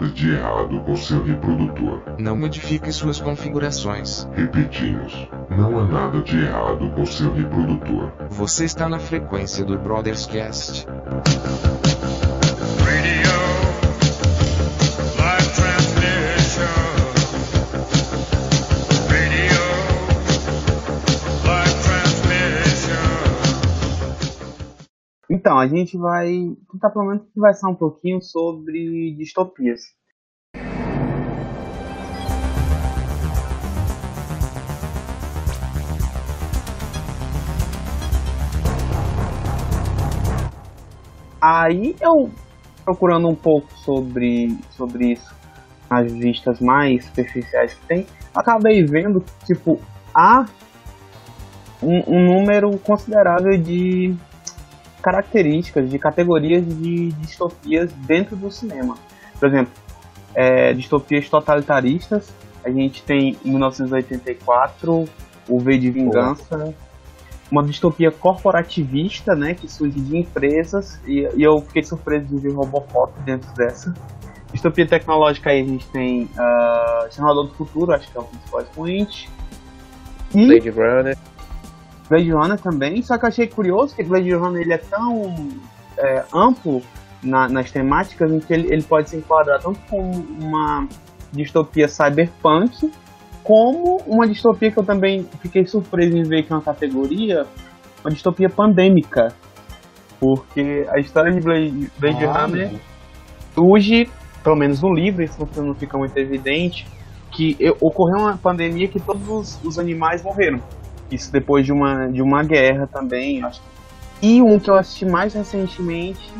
nada de errado com seu reprodutor. Não modifique suas configurações. Repetimos, não há nada de errado com seu reprodutor. Você está na frequência do Brothers Cast. Então, a gente vai tentar pelo menos conversar um pouquinho sobre distopias. Aí eu, procurando um pouco sobre, sobre isso, as vistas mais superficiais que tem, acabei vendo que, tipo, há um, um número considerável de características, de categorias de distopias dentro do cinema. Por exemplo, é, distopias totalitaristas, a gente tem em 1984 o V de Vingança, uma distopia corporativista, né, que surge de empresas, e, e eu fiquei surpreso de ver Robocop dentro dessa. Distopia tecnológica aí a gente tem uh, Senador do Futuro, acho que é o principal expoente. Blade Runner. Blade Runner também, só que eu achei curioso que Blade Runner ele é tão é, amplo na- nas temáticas em que ele, ele pode se enquadrar tanto como uma distopia cyberpunk, como uma distopia que eu também fiquei surpreso em ver que é uma categoria, uma distopia pandêmica. Porque a história de Blade, Blade Ah, Runner surge, pelo menos no livro, isso não fica muito evidente, que ocorreu uma pandemia que todos os, os animais morreram. Isso depois de uma, de uma guerra também, acho. E um que eu assisti mais recentemente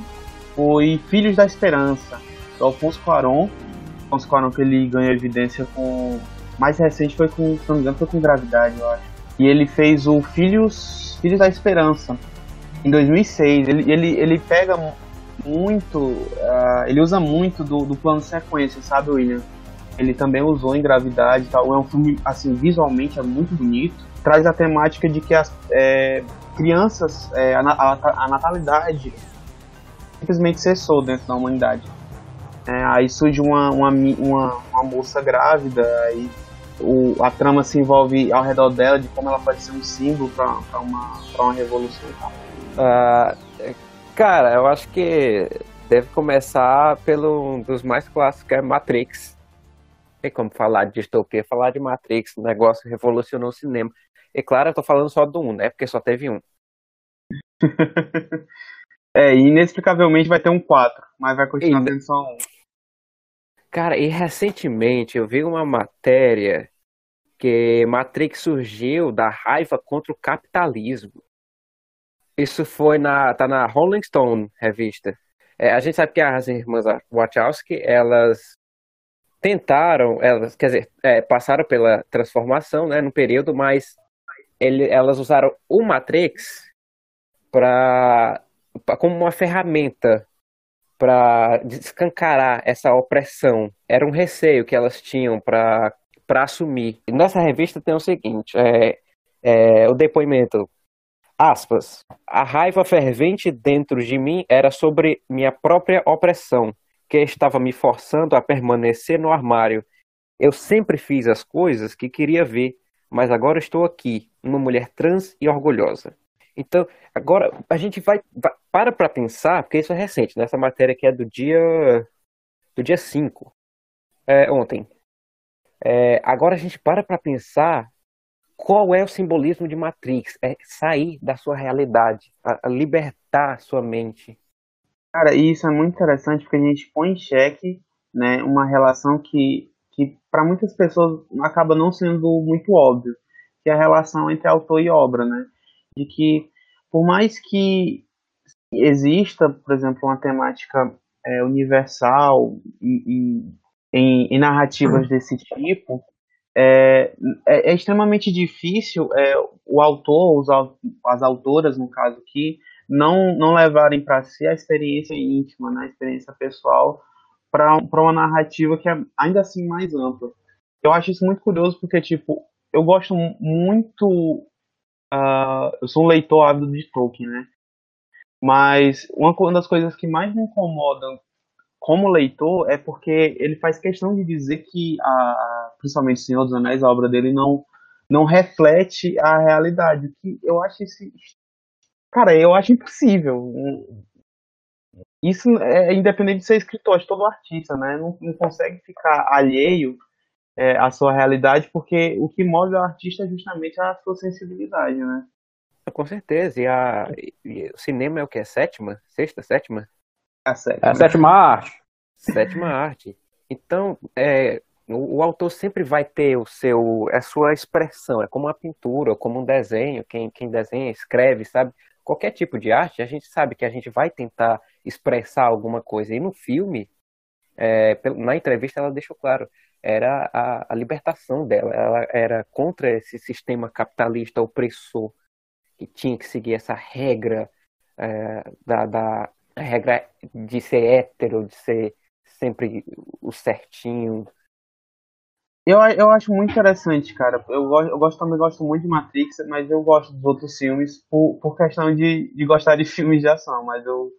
foi Filhos da Esperança, do Alfonso Cuarón. Alfonso Cuarón que ele ganhou evidência com... Mais recente foi com, se não me engano, foi com Gravidade, eu acho. E ele fez o Filhos, Filhos da Esperança, em 2006. Ele, ele, ele pega muito, ah, ele usa muito do, do plano sequência, sabe, William? Ele também usou em Gravidade e tal. É um filme, assim, visualmente é muito bonito. Traz a temática de que as é, crianças, é, a, a, a natalidade simplesmente cessou dentro da humanidade. É, aí surge uma, uma, uma, uma moça grávida, aí o, a trama se envolve ao redor dela, de como ela pode ser um símbolo para uma, uma revolução e tal. Ah, é, cara, eu acho que deve começar pelo um dos mais clássicos, que é Matrix. Tem como falar de distopia, falar de Matrix, o negócio revolucionou o cinema. E claro, eu tô falando só do um, né? Porque só teve um. É, inexplicavelmente vai ter um 4, mas vai continuar E- tendo só um. Cara, e recentemente eu vi uma matéria que Matrix surgiu da raiva contra o capitalismo. Isso foi na, tá na Rolling Stone revista. É, a gente sabe que as irmãs Wachowski, elas tentaram, elas, quer dizer, é, passaram pela transformação, né, no período, mas ele, elas usaram o Matrix para como uma ferramenta para descancarar essa opressão. Era um receio que elas tinham para assumir. Nessa revista tem o seguinte, é, é, o depoimento, aspas, a raiva fervente dentro de mim era sobre minha própria opressão, que estava me forçando a permanecer no armário. Eu sempre fiz as coisas que queria ver, mas agora estou aqui, uma mulher trans e orgulhosa. Então, agora a gente vai, vai para para pensar, porque isso é recente, nessa matéria que é do dia do dia 5, é, ontem. É, agora a gente para para pensar qual é o simbolismo de Matrix, é sair da sua realidade, a, a libertar sua mente. Cara, isso é muito interessante porque a gente põe em xeque né, uma relação que, que para muitas pessoas acaba não sendo muito óbvio, que é a relação entre autor e obra, né? De que por mais que exista, por exemplo, uma temática é, universal e, e em, em narrativas desse tipo, é, é, é extremamente difícil é, o autor, os, as autoras, no caso aqui, não, não levarem para si a experiência íntima, né, a experiência pessoal, para uma narrativa que é ainda assim mais ampla. Eu acho isso muito curioso porque, tipo, eu gosto mu- muito. ah, eu sou um leitor ávido de Tolkien, né? Mas uma das coisas que mais me incomodam como leitor, é porque ele faz questão de dizer que, a, principalmente Senhor dos Anéis, a obra dele não, não reflete a realidade. Que eu acho esse. Cara, eu acho impossível. Isso é independente de ser escritor, de todo artista, né? Não, não consegue ficar alheio é, à sua realidade, porque o que move o artista é justamente a sua sensibilidade, né? Com certeza. E, a, e o cinema é o que? Sétima? Sexta? Sétima? A sétima. É a sétima arte. Sétima arte. Então, é, o, o autor sempre vai ter o seu, a sua expressão. É como uma pintura, como um desenho. Quem, quem desenha, escreve, sabe? Qualquer tipo de arte, a gente sabe que a gente vai tentar expressar alguma coisa. E no filme, é, na entrevista, ela deixou claro era a, a, libertação dela. Ela era contra esse sistema capitalista opressor que tinha que seguir essa regra é, da, da regra de ser hétero, de ser sempre o certinho. Eu, eu acho muito interessante, cara. Eu, eu gosto, também gosto muito de Matrix, mas eu gosto dos outros filmes por, por questão de, de gostar de filmes de ação. Mas eu,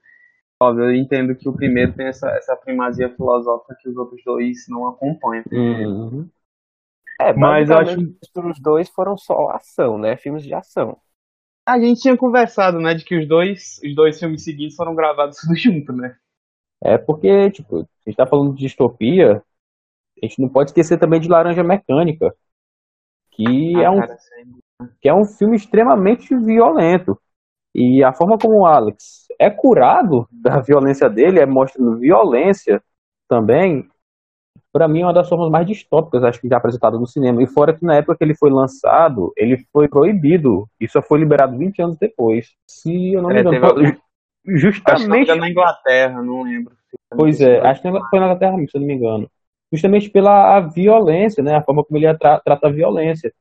óbvio, eu entendo que o primeiro tem essa, essa primazia filosófica que os outros dois não acompanham. Uhum. É, mas eu acho que os dois foram só ação, né? Filmes de ação. A gente tinha conversado, né, de que os dois, os dois filmes seguintes foram gravados tudo junto, né? É porque, tipo, a gente tá falando de distopia, a gente não pode esquecer também de Laranja Mecânica, que ah, é um cara, que é um filme extremamente violento. E a forma como o Alex é curado da violência dele, é mostrando violência também, para mim é uma das formas mais distópicas, acho que já apresentado no cinema. E fora que na época que ele foi lançado, ele foi proibido. E só foi liberado 20 anos depois. Se eu não me É, engano. teve Justamente. Acho que na Inglaterra, não lembro. Pois é, acho que foi na Inglaterra, se eu não me engano. Justamente pela violência, né? A forma como ele tra trata a violência.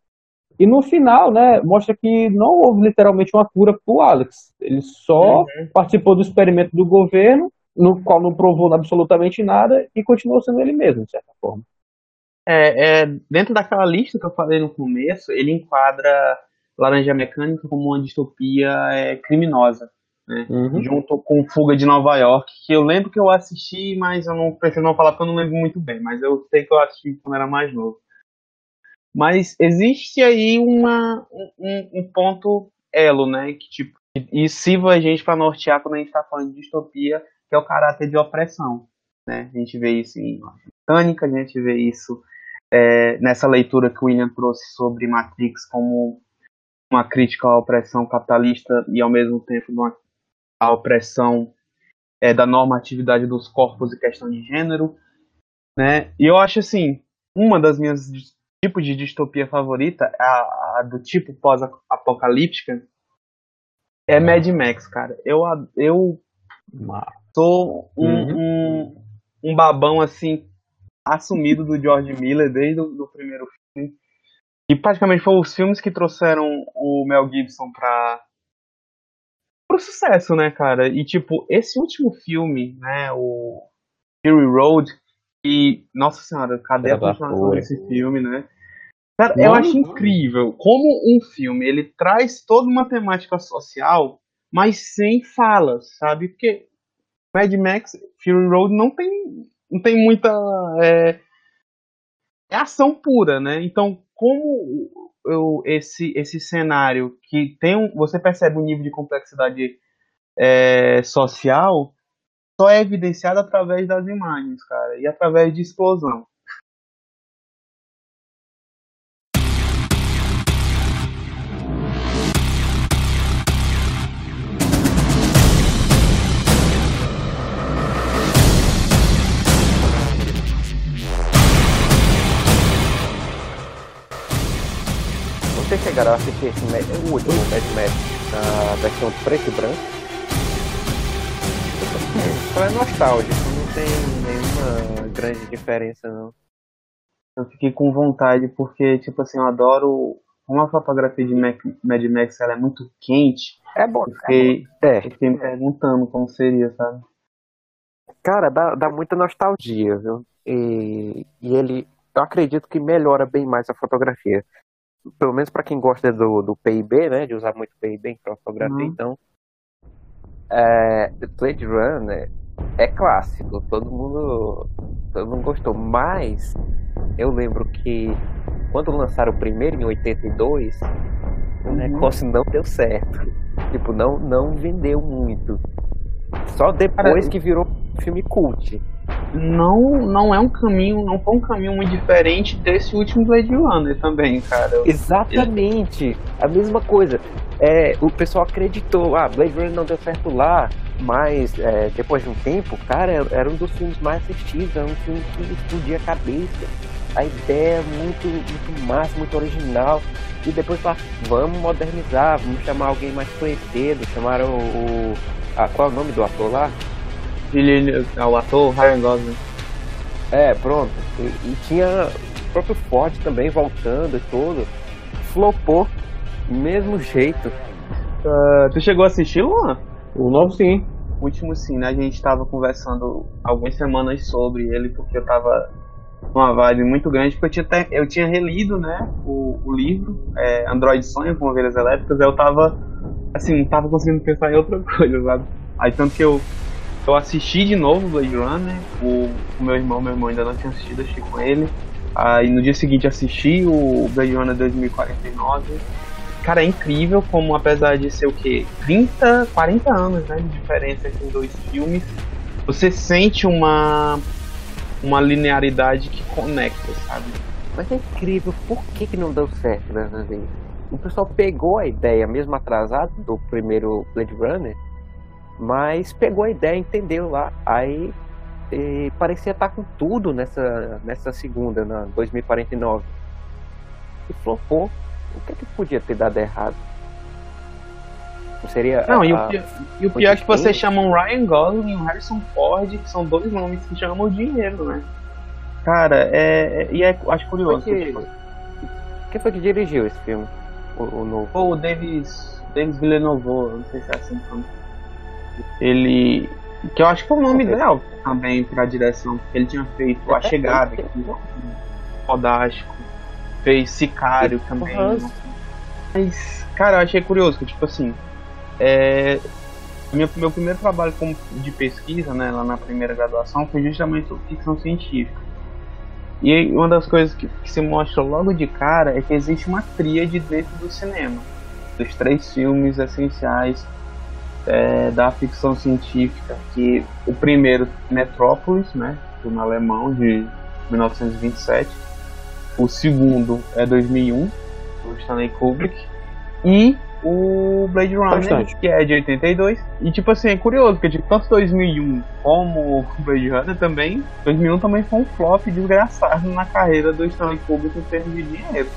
E no final, né, mostra que não houve literalmente uma cura pro Alex. Ele só participou do experimento do governo, no qual não provou absolutamente nada, e continuou sendo ele mesmo, de certa forma. É, é, dentro daquela lista que eu falei no começo, ele enquadra Laranja Mecânica como uma distopia é, criminosa, né? Uhum. Junto com Fuga de Nova York, que eu lembro que eu assisti, mas eu não prefiro não falar porque eu não lembro muito bem, mas eu sei que eu assisti quando era mais novo. Mas existe aí uma, um, um ponto elo, né? Que tipo, e sirva a gente para nortear quando a gente está falando de distopia, que é o caráter de opressão. Né? A gente vê isso em Britânica, a gente vê isso é, nessa leitura que o William trouxe sobre Matrix como uma crítica à opressão capitalista e ao mesmo tempo uma, a opressão é, da normatividade dos corpos e questão de gênero. Né? E eu acho assim, uma das minhas tipos de distopia favorita, a, a do tipo pós-apocalíptica, é Mad Max, cara. Eu, eu sou um, Uhum. um, um babão assim assumido do George Miller desde o do primeiro filme. E praticamente foram os filmes que trouxeram o Mel Gibson pra pro sucesso, né, cara? E tipo, esse último filme, né, o Fury Road, e nossa senhora, cadê a continuação desse filme, né? Cara, eu acho incrível como um filme ele traz toda uma temática social, mas sem falas, sabe? Porque Mad Max Fury Road não tem, não tem muita. É, é ação pura, né? Então, como eu, esse, esse cenário que tem um. Você percebe um nível de complexidade é, social só é evidenciado através das imagens, cara, e através de explosão. Vocês chegaram a assistir esse o último Mad Max na versão preto e branco? Só é nostálgico, não tem nenhuma grande diferença não. Eu fiquei com vontade porque, tipo assim, eu adoro. Como a fotografia de Mac- Mad Max ela é muito quente, É bom, eu fiquei, é. eu fiquei me perguntando como seria, sabe? Cara, dá, dá muita nostalgia, viu? E, e ele, eu acredito que melhora bem mais a fotografia. Pelo menos pra quem gosta do, do PIB, né? De usar muito PIB em fotografia, Uhum. então. É, Blade Runner é clássico, todo mundo, todo mundo gostou, mas eu lembro que quando lançaram o primeiro em 82, o Uhum. negócio não deu certo. Tipo, não, não vendeu muito. Só depois Cara, que virou filme cult. Não, não é um caminho, não foi um caminho muito diferente desse último Blade Runner também, cara. Exatamente, a mesma coisa. É, o pessoal acreditou, ah, Blade Runner não deu certo lá, mas é, depois de um tempo, cara, era um dos filmes mais assistidos, era um filme que explodia a cabeça. A ideia é muito, muito massa, muito original. E depois lá, vamos modernizar, vamos chamar alguém mais conhecido. Chamaram o. ah, qual é o nome do ator lá? Ele, é o ator Ryan Gosling. É, pronto. E, e tinha o próprio Ford também voltando e tudo. Flopou, mesmo jeito. Ah, tu chegou a assistir, Luan? O novo sim. O último sim, né? A gente tava conversando algumas semanas sobre ele, porque eu tava numa vibe muito grande, porque eu tinha, eu tinha relido, né, o, o livro, é, Android Sonho com Ovelhas Elétricas, aí eu tava, assim, não tava conseguindo pensar em outra coisa, sabe? Aí tanto que eu, eu assisti de novo Blade Runner, o, o meu irmão, meu irmão ainda não tinha assistido, assisti com ele, aí no dia seguinte assisti o Blade Runner 2049, Cara, é incrível como, apesar de ser o quê? 30, 40 anos né, de diferença entre dois filmes, você sente uma, uma linearidade que conecta, sabe? Mas é incrível, por que, que não deu certo dessa vez? O pessoal pegou a ideia, mesmo atrasado, do primeiro Blade Runner, mas pegou a ideia, entendeu lá. Aí parecia estar com tudo nessa, nessa segunda, na 2049. E flopou. O que, que podia ter dado errado? Não seria. Não, a- e o a- pior, e o pior é que vocês chamam Ryan Gosling e o Harrison Ford, que são dois nomes que chamam dinheiro, né? Cara, é, é- e é, acho curioso. Foi que- tipo, Quem foi que dirigiu esse filme? O, o novo. O Davis, Davis Villeneuve, não sei se é assim o nome. Ele. Que eu acho que é o nome ideal também pra direção. Ele tinha feito A É, Chegada, é, que Fodástico. Fez Sicário também. Hans. Mas, cara, eu achei curioso que, tipo assim. É, meu, meu primeiro trabalho como, de pesquisa, né, lá na primeira graduação, foi justamente sobre ficção científica. E uma das coisas que, que se mostra logo de cara é que existe uma tríade dentro do cinema. Dos três filmes essenciais é, da ficção científica. Que o primeiro, Metrópolis, né, filme alemão de 1927. O segundo é 2001, do Stanley Kubrick. E o Blade Runner, que é de 82. E tipo assim, é curioso, porque tipo, tanto 2001 como o Blade Runner também, 2001 também foi um flop desgraçado na carreira do Stanley Kubrick em termos de dinheiro.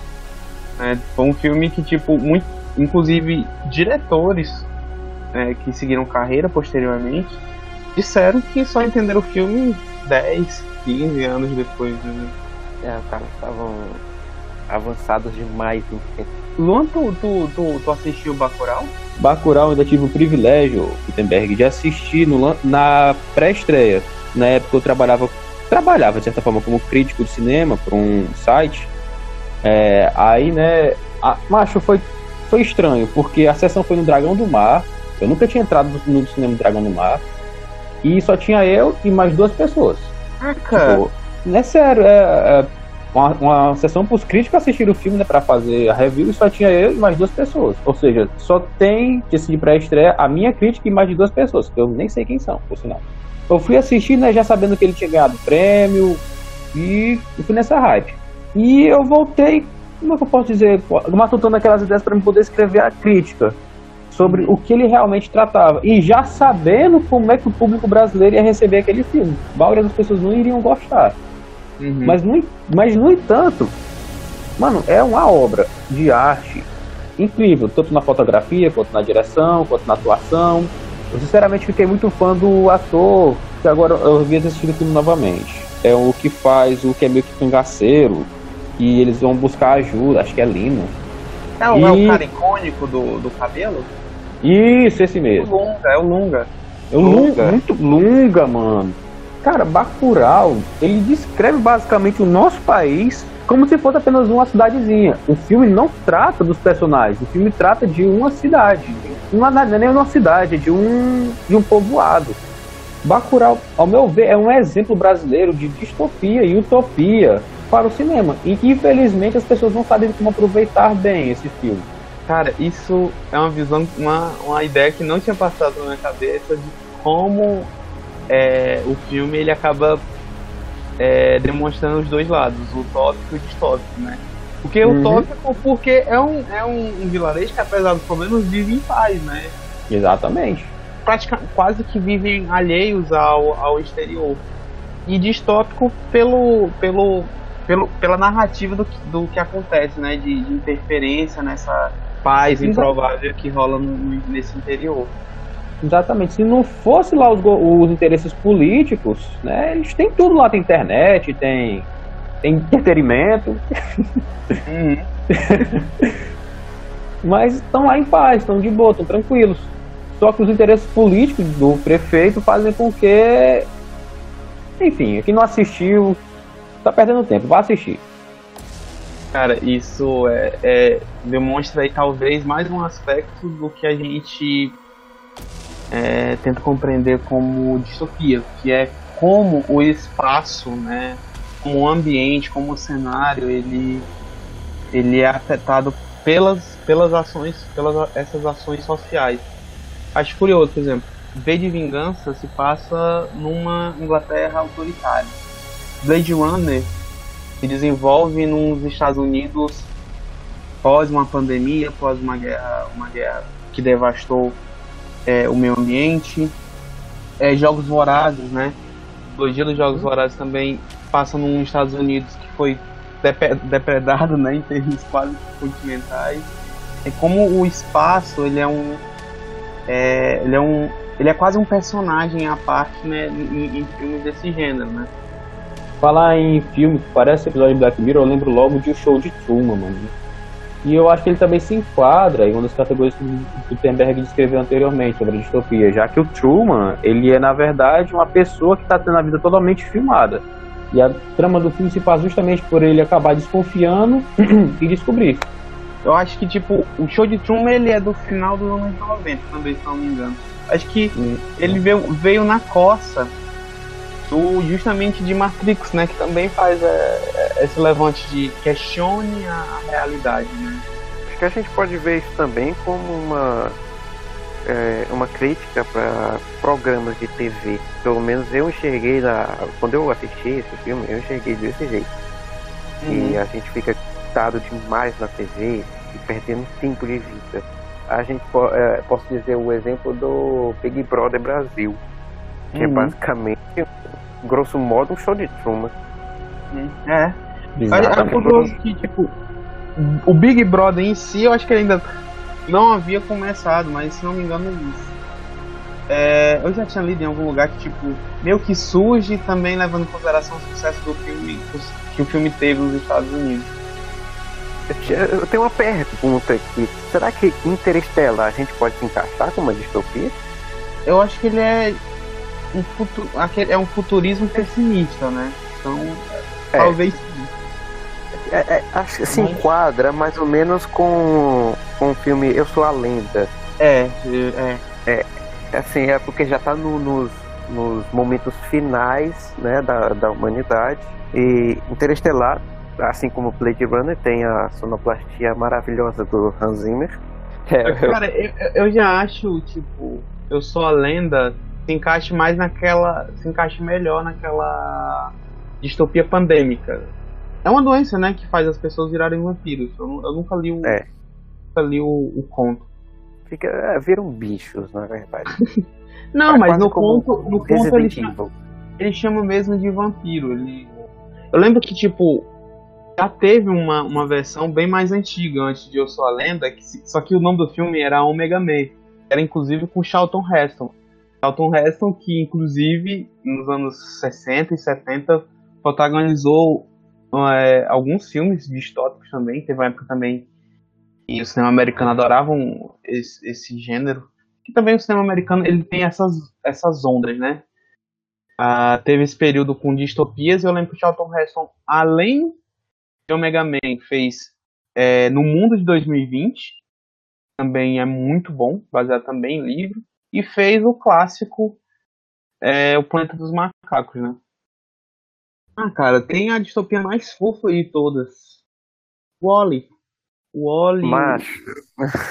né? foi um filme que, tipo, muito, inclusive diretores né, que seguiram carreira posteriormente disseram que só entenderam o filme 10, 15 anos depois. Né? É, os caras estavam avançados demais no tempo. Luan, tu, tu, tu, tu assistiu Bacurau? Bacurau eu ainda tive o privilégio, Gutenberg, de assistir no, na pré-estreia. Na época eu trabalhava, trabalhava de certa forma como crítico de cinema para um site. É, aí, né, a, macho, foi, foi estranho, porque a sessão foi no Dragão do Mar. Eu nunca tinha entrado no, no cinema do Dragão do Mar. E só tinha eu e mais duas pessoas. Caraca! Tipo, não é sério, é, é uma, uma sessão pros críticos assistir o filme né, pra fazer a review e só tinha eu e mais duas pessoas. Ou seja, só tem de de pré-estreia a minha crítica e mais de duas pessoas, que eu nem sei quem são, por sinal. Eu fui assistir, né, já sabendo que ele tinha ganhado prêmio e fui nessa hype. E eu voltei, como é que eu posso dizer, matutando aquelas ideias para me poder escrever a crítica sobre o que ele realmente tratava. E já sabendo como é que o público brasileiro ia receber aquele filme. A maioria das pessoas não iriam gostar. Uhum. Mas, no, mas, no entanto, mano, é uma obra de arte incrível, tanto na fotografia, quanto na direção, quanto na atuação. Eu sinceramente fiquei muito fã do ator, que agora eu vi assistir o filme novamente. É o que faz o que é meio que cangaceiro, e eles vão buscar ajuda, acho que é Lino. É, o, é o E- cara icônico do, do cabelo? Isso, esse É o mesmo. Lunga, é o Lunga. É um Lunga, Lunga. muito Lunga, mano. Cara, Bacurau, ele descreve basicamente o nosso país como se fosse apenas uma cidadezinha. O filme não trata dos personagens, o filme trata de uma cidade. Não é é nem uma cidade, é de um, de um povoado. Bacurau, ao meu ver, é um exemplo brasileiro de distopia e utopia para o cinema, e que infelizmente as pessoas não sabem como aproveitar bem esse filme. Cara, isso é uma visão, uma, uma ideia que não tinha passado na minha cabeça de como é, o filme ele acaba é, demonstrando os dois lados, o utópico e o distópico, né? Porque Uhum. utópico, porque é um, é um, um vilarejo que apesar dos problemas vive em paz, né? Exatamente. Pratica, quase que vivem alheios ao, ao exterior. E distópico pelo, pelo, pelo, pela narrativa do, que- do que acontece, né? De, de interferência nessa paz improvável que rola no- nesse interior. Exatamente. Se não fosse lá os, os interesses políticos, né? Eles têm tudo lá, tem internet, tem, tem entretenimento, Uhum. mas estão lá em paz, estão de boa, estão tranquilos. Só que os interesses políticos do prefeito fazem com que. Enfim, quem não assistiu tá perdendo tempo, vá assistir. Cara, isso é, é- demonstra aí talvez mais um aspecto do que a gente é, tenta compreender como distopia, que é como o espaço, né, como o ambiente, como o cenário, ele, ele é afetado pelas, pelas ações, pelas essas ações sociais. Acho curioso, por exemplo, V de Vingança se passa numa Inglaterra autoritária. Blade Runner se desenvolve nos Estados Unidos pós uma pandemia, pós uma guerra, uma guerra que devastou é, o meio ambiente. É, Jogos Vorazes, né? A trilogia dos Jogos Vorazes também passa nos Estados Unidos que foi depredado, né, em termos quase continentais. É como o espaço, ele é um é, ele é um ele é quase um personagem à parte, né, em, em filmes desse gênero, né? Falar em filme que parece episódio de Black Mirror, eu lembro logo de O Show de Truman, mano. E eu acho que ele também se enquadra em uma das categorias que o Gutenberg descreveu anteriormente sobre a distopia, já que o Truman, ele é na verdade uma pessoa que está tendo a vida totalmente filmada. E a trama do filme se passa justamente por ele acabar desconfiando e descobrir. Eu acho que, tipo, o show de Truman ele é do final dos anos 90, também, se não me engano. Acho que ele veio, veio na coça do, justamente de Matrix, né? Que também faz é, é, esse levante de questione a realidade, né? Que a gente pode ver isso também como uma, é, uma crítica para programas de TV. Pelo menos eu enxerguei, na, quando eu assisti esse filme, eu enxerguei desse jeito. E a gente fica dado demais na TV e perdendo tempo de vida. A gente po é, posso dizer o exemplo do Big Brother Brasil, que é Uhum. basicamente, grosso modo, um show de Truman. É. É Exatamente. curioso que, tipo, o Big Brother em si, eu acho que ele ainda não havia começado, mas se não me engano, é, eu já tinha lido em algum lugar que, tipo, meio que surge também levando em consideração o sucesso do filme que o filme teve nos Estados Unidos. Eu tenho uma pergunta aqui. Será que Interestelar a gente pode se encaixar com uma distopia? Eu acho que ele é um, futu é um futurismo pessimista, né? Então, É. talvez É, é, acho que se Mas- enquadra mais ou menos com, com o filme Eu Sou a Lenda. é, é, Assim, é porque já tá no- nos, nos momentos finais né, da, da humanidade. E Interestelar, assim como Blade Runner, tem a sonoplastia maravilhosa do Hans Zimmer. É, eu- Cara, eu, eu já acho, tipo, eu sou a lenda, se encaixe mais naquela. se encaixe melhor naquela distopia pandêmica. É uma doença, né, que faz as pessoas virarem vampiros. Eu, eu nunca li o. É. Nunca li o, o conto. fica, é, viram bichos, na verdade. Não, É mas no conto, no conto ele chama, ele chama mesmo de vampiro. Ele... Eu lembro que, tipo, já teve uma, uma versão bem mais antiga antes de Eu Sou a Lenda, que, se- só que o nome do filme era Omega Man. Era inclusive com Charlton Heston. Charlton Heston, que inclusive nos anos 60 e 70 protagonizou é, alguns filmes distópicos também. Teve uma época também e o cinema americano adorava esse, esse gênero. Que também o cinema americano ele tem essas, essas ondas, né? Ah, teve esse período com distopias eu lembro que o Charlton Heston, além de Omega Man, fez é, No Mundo de 2020, também é muito bom, baseado também em livro, e fez o clássico é o Planeta dos Macacos, né? Ah, cara, tem a distopia mais fofa de todas. Wally. Wally. Mas,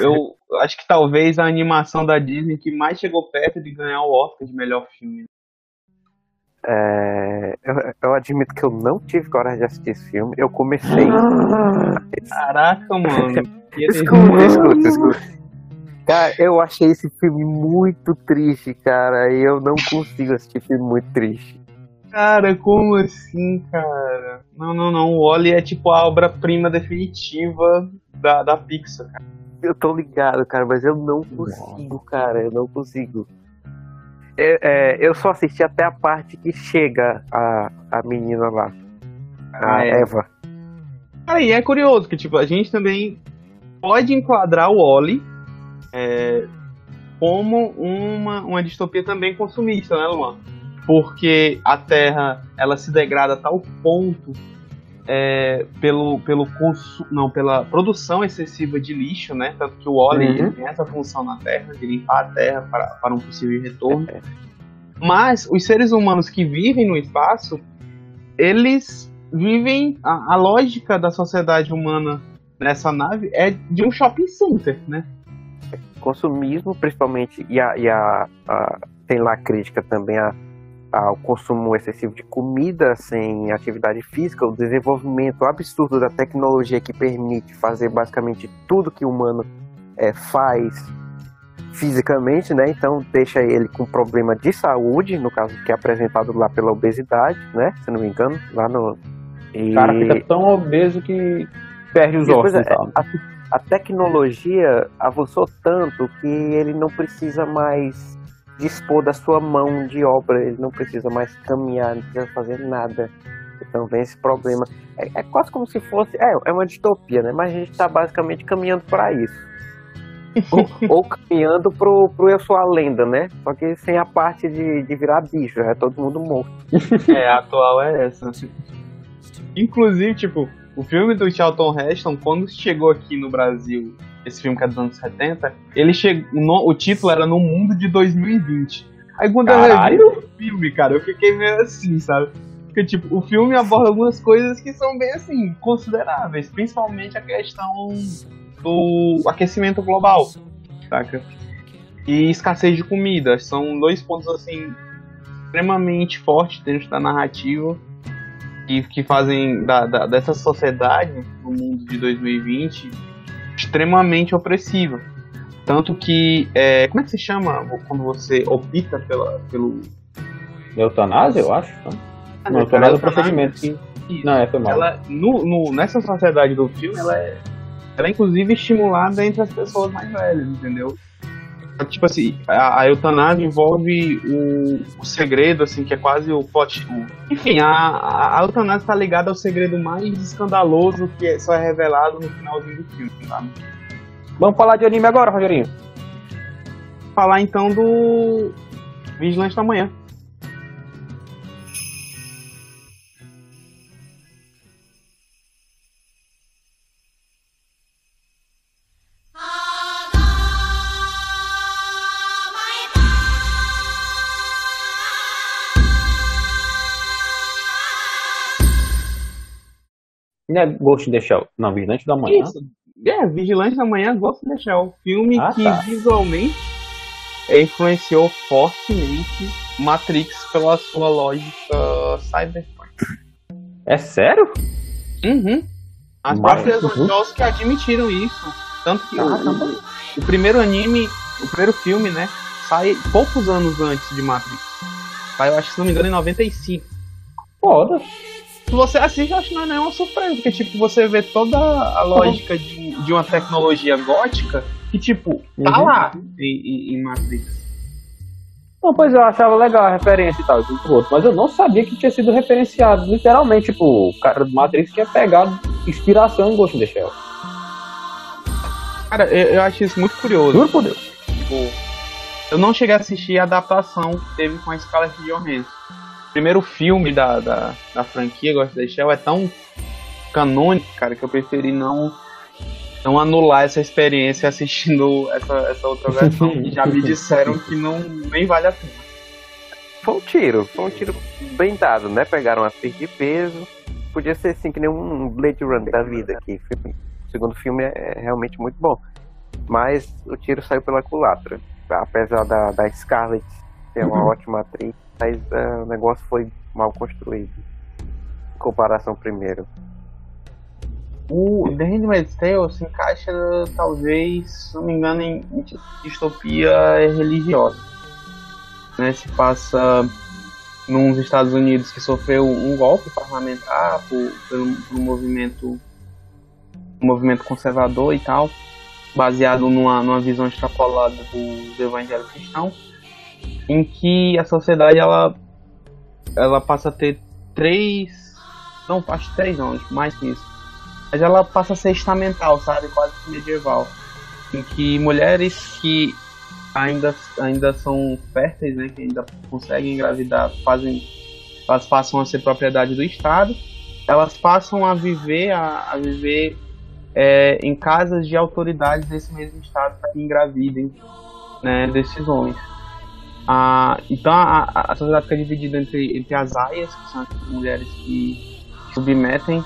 Eu acho que talvez a animação da Disney que mais chegou perto de ganhar o Oscar de melhor filme. é, eu, eu admito que eu não tive coragem de assistir esse filme. Eu comecei. Caraca, mano. Escuta, escuta, escuta. Cara, eu achei esse filme muito triste, cara. E eu não consigo assistir filme muito triste. Cara, como assim, cara? Não, não, não. O Wally é tipo a obra-prima definitiva da, da Pixar. cara. Eu tô ligado, cara, mas eu não consigo, cara. Eu não consigo. É, é, eu só assisti até a parte que chega a, a menina lá. A Ah, é. Eva. Cara, e é curioso que tipo, a gente também pode enquadrar o Wally é, como uma, uma distopia também consumista, né, Luan? Porque a Terra ela se degrada a tal ponto é, pelo, pelo consu- não, pela produção excessiva de lixo, né? Tanto que o Wally Uhum. tem essa função na Terra, de limpar a Terra para, para um possível retorno. Mas os seres humanos que vivem no espaço, eles vivem a, a lógica da sociedade humana nessa nave é de um shopping center, né? Consumismo, principalmente, e, a, e a, a- tem lá a crítica também a- ao consumo excessivo de comida sem atividade física, o desenvolvimento absurdo da tecnologia que permite fazer basicamente tudo que o humano é, faz fisicamente, né? Então deixa ele com problema de saúde, no caso que é apresentado lá pela obesidade, né? Se não me engano, lá no. E... O cara fica tão obeso que perde os ossos. é, a, a tecnologia avançou tanto que ele não precisa mais dispor da sua mão de obra, ele não precisa mais caminhar, não precisa fazer nada. Então vem esse problema. É, é quase como se fosse. É, é uma distopia, né? Mas a gente está basicamente caminhando para isso. ou, ou caminhando pro, pro Eu Sou a Lenda, né? Só que sem a parte de, de virar bicho, é todo mundo morto. É, a atual é essa. Inclusive, tipo, o filme do Charlton Heston, quando chegou aqui no Brasil, esse filme que é dos anos 70, ele chegou, o título era No Mundo de 2020. Aí quando eu Caralho! revi o filme, cara, eu fiquei meio assim, sabe? Porque, tipo, o filme aborda algumas coisas que são bem, assim, consideráveis. Principalmente a questão do aquecimento global, saca? E escassez de comida. São dois pontos, assim, extremamente fortes dentro da narrativa e que fazem da, da- dessa sociedade no mundo de 2020 extremamente opressiva. Tanto que, é, como é que se chama quando você opta pela, pelo... Eutanásia, eu acho. Não, não Cara, eutanásia é o procedimento que. Isso. Não, é, foi mal. Ela, no, no- nessa sociedade do filme, ela é, ela é inclusive estimulada entre as pessoas mais velhas, entendeu? Tipo assim, a, a eutanásia envolve o, o segredo, assim, que é quase o plot. o- enfim, a, a, eutanásia tá ligada ao segredo mais escandaloso que é- só é revelado no finalzinho do filme, tá? Vamos falar de anime agora, Rogerinho. Falar então do Vigilante da Manhã. Não é Ghost in the Shell. Não, Vigilante da Manhã. Isso. É, Vigilante da Manhã, gosto de deixar. O filme Ah, que tá. visualmente influenciou fortemente Matrix pela sua lógica cyberpunk. É sério? Uhum. As Mas- próprias uhum. Que admitiram isso. Tanto que o, Caramba. o- o primeiro anime, o primeiro filme, né, sai poucos anos antes de Matrix. Sai, eu acho que se não me engano, em 95. Foda. Se você assiste, eu acho que não é nenhuma surpresa, porque tipo, você vê toda a lógica de, de uma tecnologia gótica que, tipo, tá Uhum. lá em, em- em Matrix. Não, pois eu achava legal a referência e tal, tudo mas eu não sabia que tinha sido referenciado. Literalmente, tipo, o cara do Matrix tinha pegado inspiração em Ghost in the Shell. Cara, eu, eu acho isso muito curioso. Juro por Deus. Tipo, eu não cheguei a assistir a adaptação que teve com a Scarlett Johansson. Primeiro filme da, da, da franquia, Ghost in the Shell, é tão canônico, cara, que eu preferi não, não anular essa experiência assistindo essa, essa outra versão. já me disseram que não nem vale a pena. foi um tiro, foi um tiro bem dado, né? Pegaram uma atriz de peso. Podia ser assim, que nem um Blade Runner da vida, que o segundo filme é, é realmente muito bom. Mas o tiro saiu pela culatra. Apesar da, da Scarlett ser uma ótima atriz, mas é, o negócio foi mal construído. Em comparação primeiro. O The Handmaid's Tale se encaixa, talvez, se não me engano, em, distopia religiosa. Né? Se passa nos Estados Unidos que sofreu um golpe parlamentar por, pelo, um movimento um movimento conservador e tal, baseado numa, numa visão extrapolada do, do evangelho cristão, em que a sociedade ela, ela passa a ter três, não, acho que três não, mais que isso, mas ela passa a ser estamental, sabe? Quase medieval. Em que mulheres que ainda, ainda são férteis, né? Que ainda conseguem engravidar, fazem, elas passam a ser propriedade do Estado. Elas passam a viver, a, a viver é, em casas de autoridades desse mesmo Estado para que engravidem né, desses homens. Ah, então a, a sociedade fica dividida entre, entre as aias, que são as mulheres que submetem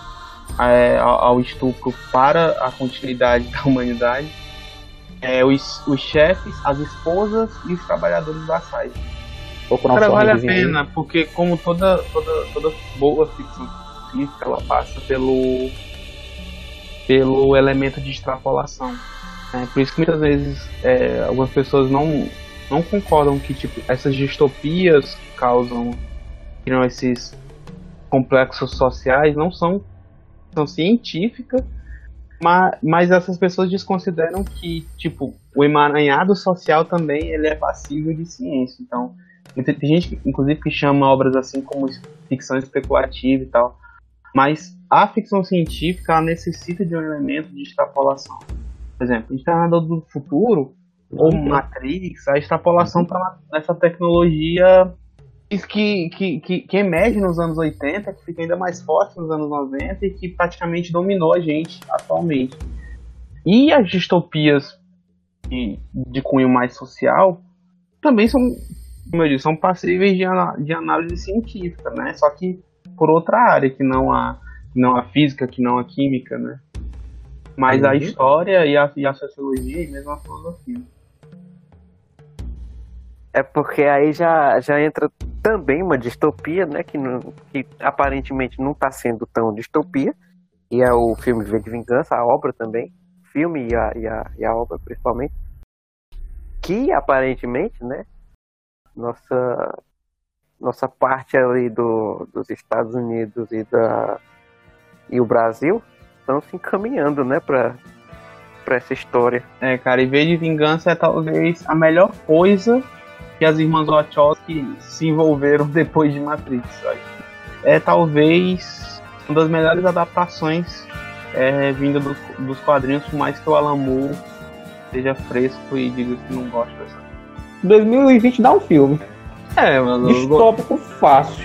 é, ao ao estupro para a continuidade da humanidade, é, os, os chefes, as esposas e os trabalhadores. Procurar um Cara, vale a pena, porque como toda, toda, toda boa ficção científica, ela passa pelo, pelo elemento de extrapolação. né? Por isso que muitas vezes é, algumas pessoas não, não concordam que tipo, essas distopias que causam esses complexos sociais não são, são científicas, mas, mas essas pessoas desconsideram que tipo, o emaranhado social também ele é passível de ciência. Então, tem gente, inclusive, que chama obras assim como ficção especulativa e tal. Mas a ficção científica necessita de um elemento de extrapolação. Por exemplo, Exterminador do Futuro ou Matrix, a extrapolação está nessa tecnologia que, que, que, que emerge nos anos 80, que fica ainda mais forte nos anos 90 e que praticamente dominou a gente atualmente. E as distopias de, de cunho mais social também são, como eu disse, são passíveis de, de análise científica, né? Só que por outra área, que não a, não a física, que não a química, né? Mas a Uhum. história e a, e a sociologia e mesmo a filosofia. É porque aí já, já entra também uma distopia, né? Que, não, que aparentemente não está sendo tão distopia. E é o filme V de Vingança, a obra também. Filme e a, e, a, e a obra principalmente. Que aparentemente, né? Nossa, nossa parte ali do, dos Estados Unidos e, da, e o Brasil estão se encaminhando, né? Pra, pra essa história. É, cara, e V de Vingança é talvez a melhor coisa que as irmãs Wachowski se envolveram depois de Matrix. sabe? É talvez uma das melhores adaptações é, vinda dos, dos quadrinhos, por mais que o Alan Moore seja fresco e diga que não gosta dessa. 2020 dá um filme. É, go- Distópico fácil.